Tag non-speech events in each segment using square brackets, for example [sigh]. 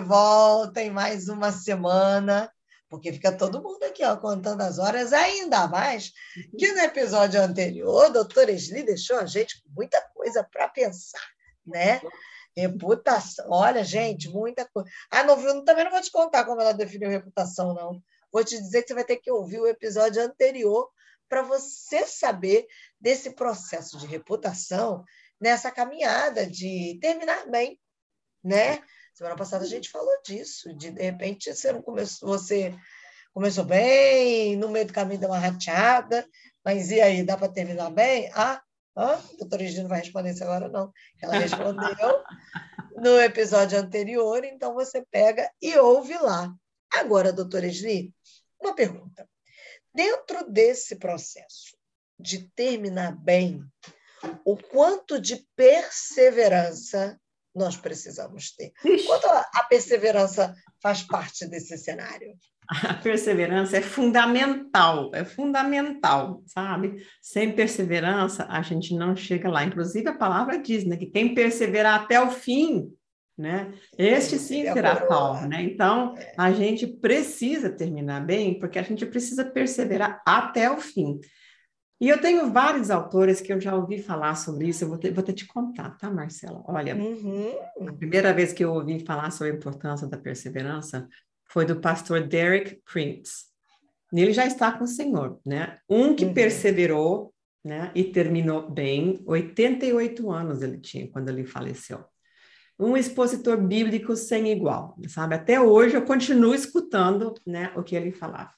volta em mais uma semana, porque fica todo mundo aqui ó, contando as horas, ainda mais que no episódio anterior, a doutora Esli deixou a gente com muita coisa para pensar, né? Reputação, olha, gente, muita coisa. Ah, não, viu? também não vou te contar como ela definiu reputação, não. Vou te dizer que você vai ter que ouvir o episódio anterior para você saber desse processo de reputação nessa caminhada de terminar bem, né? Semana passada a gente falou disso, de de repente você não começou, você começou bem, no meio do caminho deu uma rateada, mas e aí, dá para terminar bem? Ah, ah, a doutora Regina não vai responder isso agora, não. Ela respondeu [laughs] no episódio anterior, então você pega e ouve lá. Agora, doutora Esli, uma pergunta. Dentro desse processo de terminar bem, o quanto de perseverança nós precisamos ter? Quanto a perseverança faz parte desse cenário? [laughs] A perseverança é fundamental, é fundamental, sabe? Sem perseverança, a gente não chega lá. Inclusive, a palavra diz né, que quem perseverar até o fim né? Este sim será salvo, né? Então, é. a gente precisa terminar bem, porque a gente precisa perseverar até o fim. E eu tenho vários autores que eu já ouvi falar sobre isso, eu vou ter, vou ter te contar, tá, Marcela? Olha, uhum. a primeira vez que eu ouvi falar sobre a importância da perseverança foi do pastor Derek Prince. Ele já está com o Senhor, né? Um que uhum. perseverou, né, e terminou bem, 88 anos ele tinha quando ele faleceu um expositor bíblico sem igual, sabe? Até hoje eu continuo escutando, né, o que ele falava.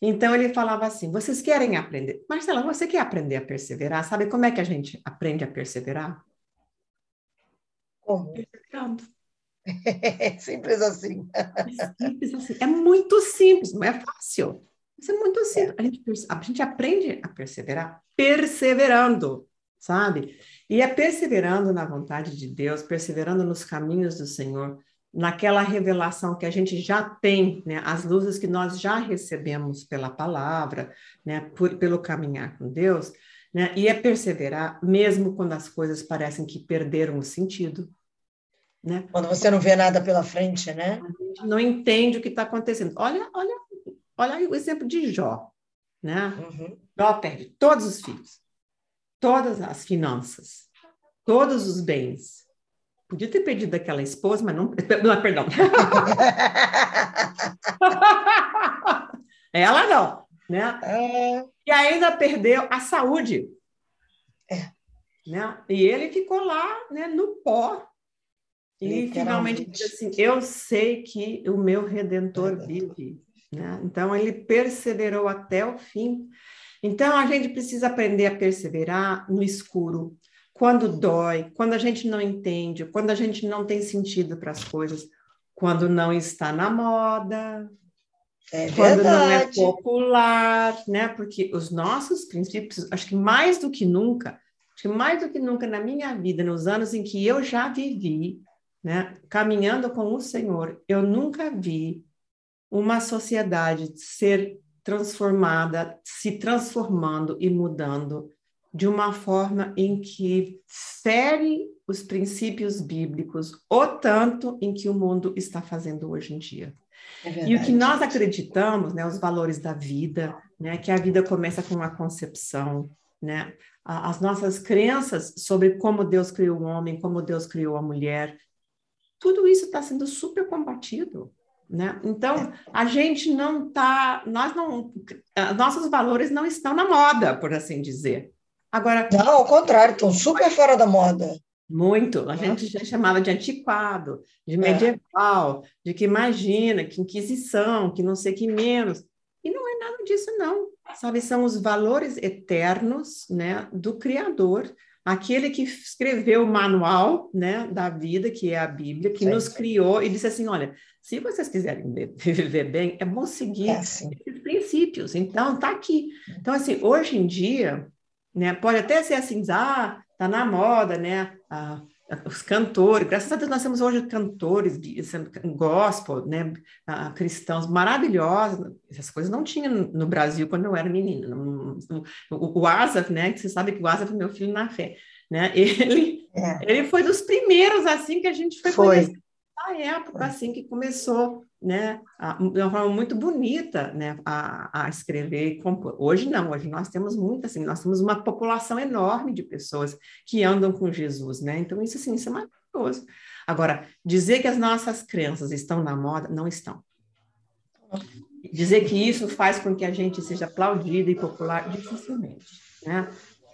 Então ele falava assim: vocês querem aprender? Marcela, você quer aprender a perseverar? Sabe como é que a gente aprende a perseverar? Como? Perseverando. É [laughs] simples assim. É simples assim. É muito simples, não é fácil. Isso é muito simples. É. A, gente, a gente aprende a perseverar perseverando, sabe? E é perseverando na vontade de Deus, perseverando nos caminhos do Senhor, naquela revelação que a gente já tem, né, as luzes que nós já recebemos pela palavra, né, por, pelo caminhar com Deus, né, e é perseverar mesmo quando as coisas parecem que perderam o sentido. Né? Quando você não vê nada pela frente, né? A gente não entende o que está acontecendo. Olha, olha, olha o exemplo de Jó, né? Uhum. Jó perde todos os filhos todas as finanças, todos os bens. Podia ter perdido aquela esposa, mas não. [laughs] Não, perdão. [laughs] Ela não, né? É... E ainda perdeu a saúde. É. Né? E ele ficou lá, né, no pó. E finalmente disse assim: Eu sei que o meu redentor vive. Né? Então ele perseverou até o fim. Então, a gente precisa aprender a perseverar no escuro, quando dói, quando a gente não entende, quando a gente não tem sentido para as coisas, quando não está na moda, é quando não é popular, né? Porque os nossos princípios, acho que mais do que nunca, acho que mais do que nunca na minha vida, nos anos em que eu já vivi, né, caminhando com o Senhor, eu nunca vi uma sociedade ser transformada, se transformando e mudando de uma forma em que fere os princípios bíblicos, o tanto em que o mundo está fazendo hoje em dia. É e o que nós acreditamos, né, os valores da vida, né, que a vida começa com a concepção, né, as nossas crenças sobre como Deus criou o homem, como Deus criou a mulher, tudo isso está sendo super combatido. Né? Então, a gente não está, nós não, nossos valores não estão na moda, por assim dizer. Agora, não, ao contrário, estão super fora da moda. Muito. A gente já chamava de antiquado, de é. medieval, é. de que imagina, que inquisição, que não sei que menos. E não é nada disso, não. Sabe, são os valores eternos, né, do Criador aquele que escreveu o manual né, da vida, que é a Bíblia, que sim, nos criou e disse assim: olha, se vocês quiserem [laughs] viver bem, é bom seguir é assim. esses princípios. Então, tá aqui. Então, assim, hoje em dia, né, pode até ser assim, ah, tá na moda, né? Ah, os cantores, graças a Deus nós temos hoje cantores de gospel, né, ah, cristãos maravilhosos, essas coisas não tinha no Brasil quando eu era menina, o, o Asaf, né, que você sabe que o Asaf é meu filho na fé, né, [laughs] ele, é. ele foi dos primeiros, assim, que a gente foi, foi. A época assim que começou, né, de uma forma muito bonita, né, a, a escrever e compor. Hoje não, hoje nós temos muito assim, nós temos uma população enorme de pessoas que andam com Jesus, né? Então isso assim, isso é maravilhoso. Agora, dizer que as nossas crenças estão na moda, não estão. Dizer que isso faz com que a gente seja aplaudido e popular, dificilmente, né?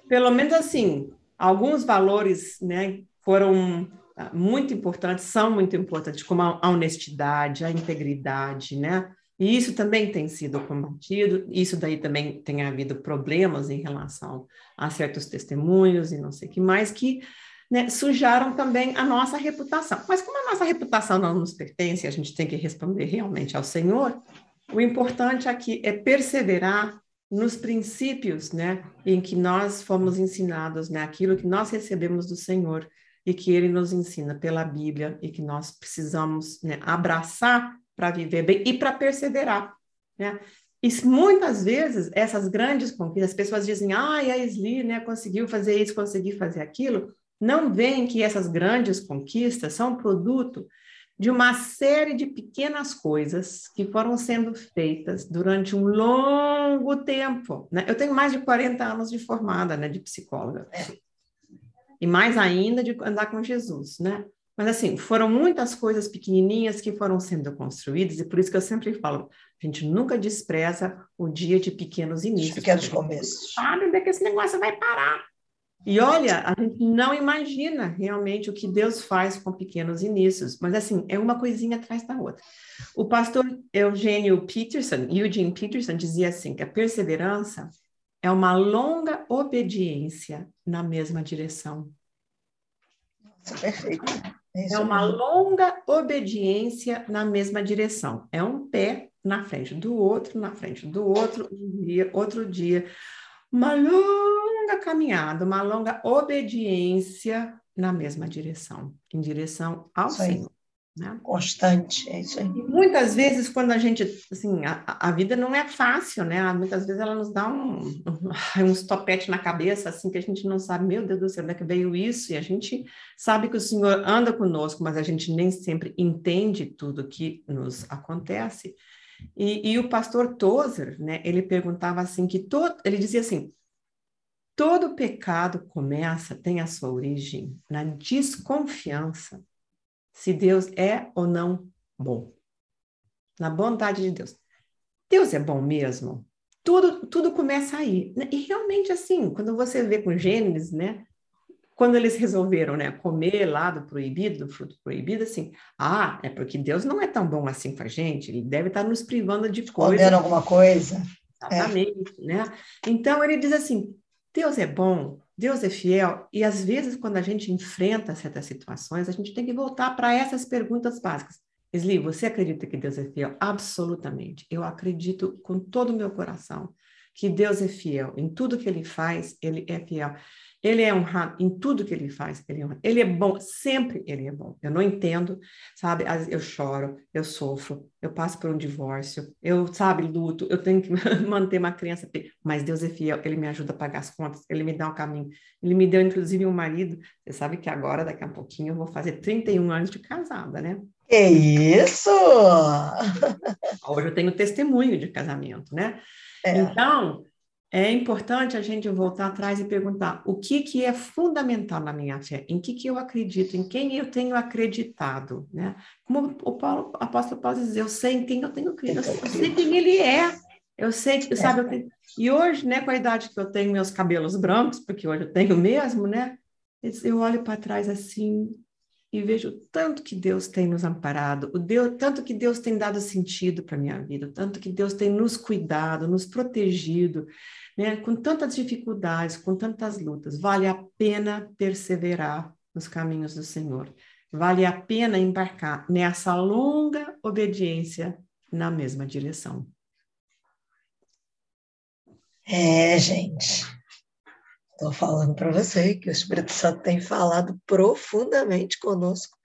Pelo menos assim, alguns valores, né, foram muito importantes, são muito importantes, como a honestidade, a integridade, né? E isso também tem sido combatido, isso daí também tem havido problemas em relação a certos testemunhos e não sei o que mais, que né, sujaram também a nossa reputação. Mas como a nossa reputação não nos pertence, a gente tem que responder realmente ao Senhor, o importante aqui é perseverar nos princípios, né, em que nós fomos ensinados, né, aquilo que nós recebemos do Senhor e que Ele nos ensina pela Bíblia e que nós precisamos né, abraçar para viver bem e para perseverar, né? E muitas vezes essas grandes conquistas, as pessoas dizem, ah, a Esli, né, conseguiu fazer isso, conseguiu fazer aquilo, não veem que essas grandes conquistas são produto de uma série de pequenas coisas que foram sendo feitas durante um longo tempo. Né? Eu tenho mais de 40 anos de formada, né, de psicóloga. E mais ainda de andar com Jesus, né? Mas assim, foram muitas coisas pequenininhas que foram sendo construídas, e por isso que eu sempre falo, a gente nunca despreza o dia de pequenos inícios. Pequenos começos. Sabe onde é que esse negócio vai parar? E olha, a gente não imagina realmente o que Deus faz com pequenos inícios, mas assim, é uma coisinha atrás da outra. O pastor Eugênio Peterson, Eugene Peterson, dizia assim, que a perseverança é uma longa obediência na mesma direção. Nossa, perfeito. É, é uma longa obediência na mesma direção. É um pé na frente do outro, na frente do outro, um dia, outro dia. Uma longa caminhada, uma longa obediência na mesma direção, em direção ao Senhor. Né? Constante, é isso aí. E muitas vezes, quando a gente, assim, a, a vida não é fácil, né? Muitas vezes ela nos dá um, um, [laughs] uns topete na cabeça, assim, que a gente não sabe, meu Deus do céu, onde é que veio isso? E a gente sabe que o Senhor anda conosco, mas a gente nem sempre entende tudo que nos acontece. E, e o pastor Tozer, né, ele perguntava assim, que todo, ele dizia assim, todo pecado começa, tem a sua origem na desconfiança se Deus é ou não bom. Na bondade de Deus. Deus é bom mesmo? Tudo, tudo começa aí. E realmente, assim, quando você vê com Gênesis, né? Quando eles resolveram, né, comer lá do proibido, do fruto proibido, assim, ah, é porque Deus não é tão bom assim com a gente, ele deve estar nos privando de coisas. alguma coisa. Exatamente, é. né? Então, ele diz assim, Deus é bom, Deus é fiel e às vezes quando a gente enfrenta certas situações, a gente tem que voltar para essas perguntas básicas. Esli, você acredita que Deus é fiel? Absolutamente. Eu acredito com todo o meu coração que Deus é fiel. Em tudo que ele faz, ele é fiel. Ele é honrado em tudo que ele faz, ele é honrado. Ele é bom, sempre ele é bom. Eu não entendo, sabe? Eu choro, eu sofro, eu passo por um divórcio, eu, sabe, luto, eu tenho que [laughs] manter uma criança, mas Deus é fiel, ele me ajuda a pagar as contas, ele me dá um caminho. Ele me deu, inclusive, um marido. Você sabe que agora, daqui a pouquinho, eu vou fazer 31 anos de casada, né? Que isso! [laughs] Hoje eu tenho testemunho de casamento, né? É. Então, é importante a gente voltar atrás e perguntar o que, que é fundamental na minha fé, em que, que eu acredito, em quem eu tenho acreditado, né? Como o, Paulo, o apóstolo Paulo diz, eu sei em quem eu tenho crido, eu sei quem ele é, eu sei que, sabe, eu tenho... e hoje, né, com a idade que eu tenho, meus cabelos brancos, porque hoje eu tenho mesmo, né, eu olho para trás assim e vejo tanto que Deus tem nos amparado, o Deus, tanto que Deus tem dado sentido para minha vida, tanto que Deus tem nos cuidado, nos protegido, né? com tantas dificuldades, com tantas lutas, vale a pena perseverar nos caminhos do Senhor. Vale a pena embarcar nessa longa obediência na mesma direção. É, gente. Estou falando para você que o Espírito Santo tem falado profundamente conosco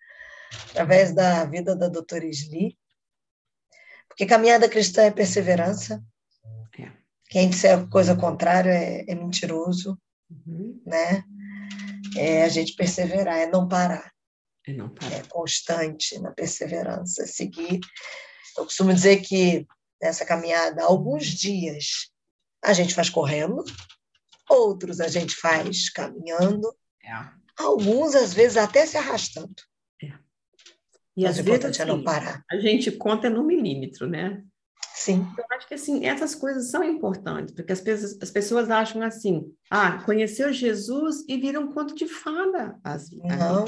através da vida da doutora Isli. Porque caminhada cristã é perseverança, quem disser coisa contrária é, é mentiroso, uhum. né? É a gente perseverar, é não parar. é constante na perseverança, seguir. Eu costumo dizer que nessa caminhada, alguns dias a gente faz correndo, outros a gente faz caminhando, é. alguns às vezes até se arrastando. É. E Mas às vezes é não assim, parar. a gente conta no milímetro, né? Sim. Eu acho que assim, essas coisas são importantes, porque as pessoas, as pessoas acham assim, ah, conheceu Jesus e viram um conto de fada. As, não.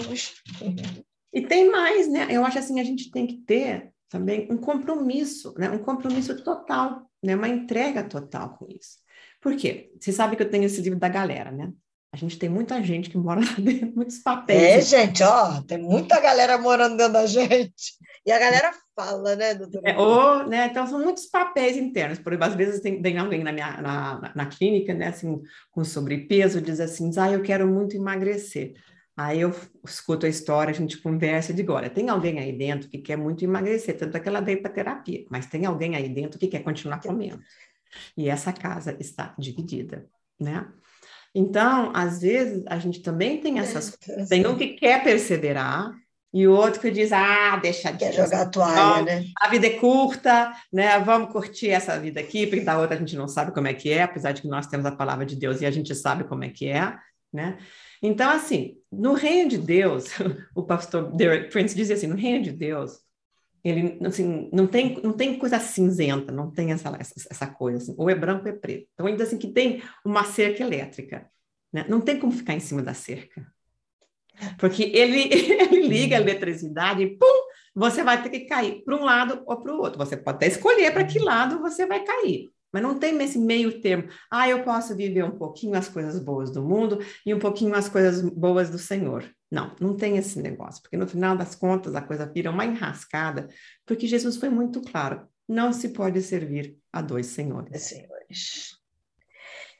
E tem mais, né? Eu acho assim, a gente tem que ter também um compromisso, né? Um compromisso total, né? Uma entrega total com isso. Por quê? Você sabe que eu tenho esse livro da galera, né? A gente tem muita gente que mora [laughs] lá dentro, muitos papéis. É, gente, ó, tem muita galera morando dentro da gente. E a galera fala, né, doutora? É, ou, né, então são muitos papéis internos. Por exemplo, às vezes tem, tem alguém na minha na, na clínica, né, assim, com sobrepeso, diz assim, ah, eu quero muito emagrecer. Aí eu escuto a história, a gente conversa e digo, olha, tem alguém aí dentro que quer muito emagrecer, tanto é que ela veio para terapia, mas tem alguém aí dentro que quer continuar comendo. E essa casa está dividida, né? Então, às vezes, a gente também tem essas... Tem um que quer perseverar, e o outro que diz, ah, deixa Quer jogar a toalha, né? A vida é curta, né? Vamos curtir essa vida aqui, porque da outra a gente não sabe como é que é, apesar de que nós temos a palavra de Deus e a gente sabe como é que é, né? Então, assim, no reino de Deus, [laughs] o pastor Derek Prince dizia assim, no reino de Deus, ele, assim, não tem, não tem coisa cinzenta, não tem essa, essa, essa coisa, assim, ou é branco ou é preto. Então, ainda assim, que tem uma cerca elétrica, né? Não tem como ficar em cima da cerca. Porque ele, [laughs] ele liga a eletricidade e, pum, você vai ter que cair para um lado ou para o outro. Você pode até escolher para que lado você vai cair. Mas não tem esse meio termo. Ah, eu posso viver um pouquinho as coisas boas do mundo e um pouquinho as coisas boas do Senhor. Não, não tem esse negócio, porque no final das contas a coisa vira uma enrascada, porque Jesus foi muito claro: não se pode servir a dois senhores. senhores.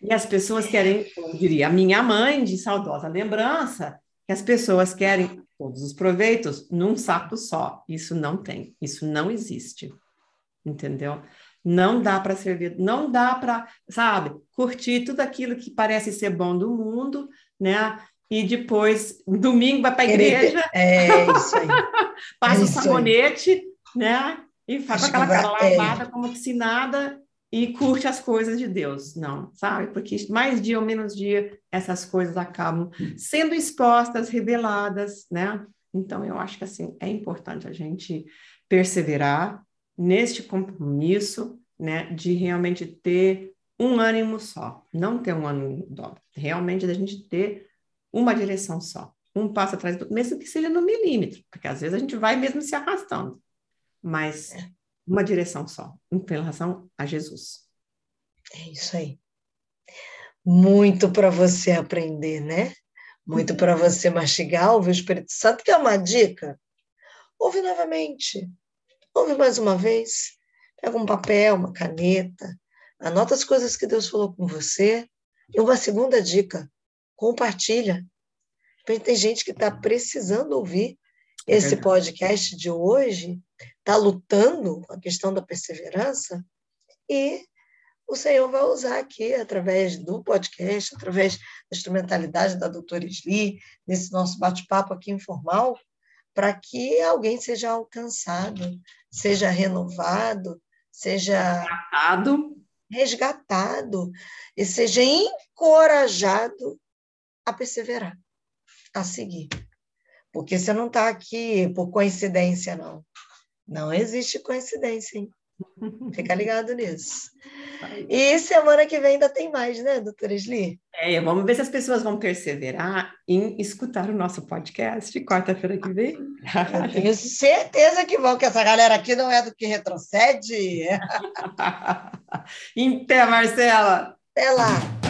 E as pessoas querem, como diria a minha mãe, de saudosa lembrança, que as pessoas querem todos os proveitos num saco só. Isso não tem, isso não existe. Entendeu? Não dá para servir, não dá para, sabe, curtir tudo aquilo que parece ser bom do mundo, né? E depois, domingo, vai para a igreja. É isso aí. [laughs] passa é o sabonete, aí. né? E faz aquela é. lavada é. como se nada e curte as coisas de Deus. Não, sabe? Porque mais dia ou menos dia, essas coisas acabam sendo expostas, reveladas, né? Então, eu acho que, assim, é importante a gente perseverar, neste compromisso, né, de realmente ter um ânimo só, não ter um ânimo dobro, realmente da gente ter uma direção só, um passo atrás do mesmo que seja no milímetro, porque às vezes a gente vai mesmo se arrastando, mas uma direção só, em relação a Jesus. É isso aí. Muito para você aprender, né? Muito para você mastigar, ouvir o Espírito Santo, que é uma dica. Ouve novamente, Ouve mais uma vez, pega um papel, uma caneta, anota as coisas que Deus falou com você. E uma segunda dica, compartilha. Tem gente que está precisando ouvir esse podcast de hoje, está lutando com a questão da perseverança, e o Senhor vai usar aqui, através do podcast, através da instrumentalidade da doutora Sli, nesse nosso bate-papo aqui informal, para que alguém seja alcançado, seja renovado, seja resgatado. resgatado e seja encorajado a perseverar, a seguir. Porque você não está aqui por coincidência, não. Não existe coincidência, hein? Fica ligado nisso. E semana que vem ainda tem mais, né, doutora Sli? É, vamos ver se as pessoas vão perseverar em escutar o nosso podcast quarta-feira que vem. Eu tenho certeza que vão, que essa galera aqui não é do que retrocede. [laughs] Até, Marcela! Até lá!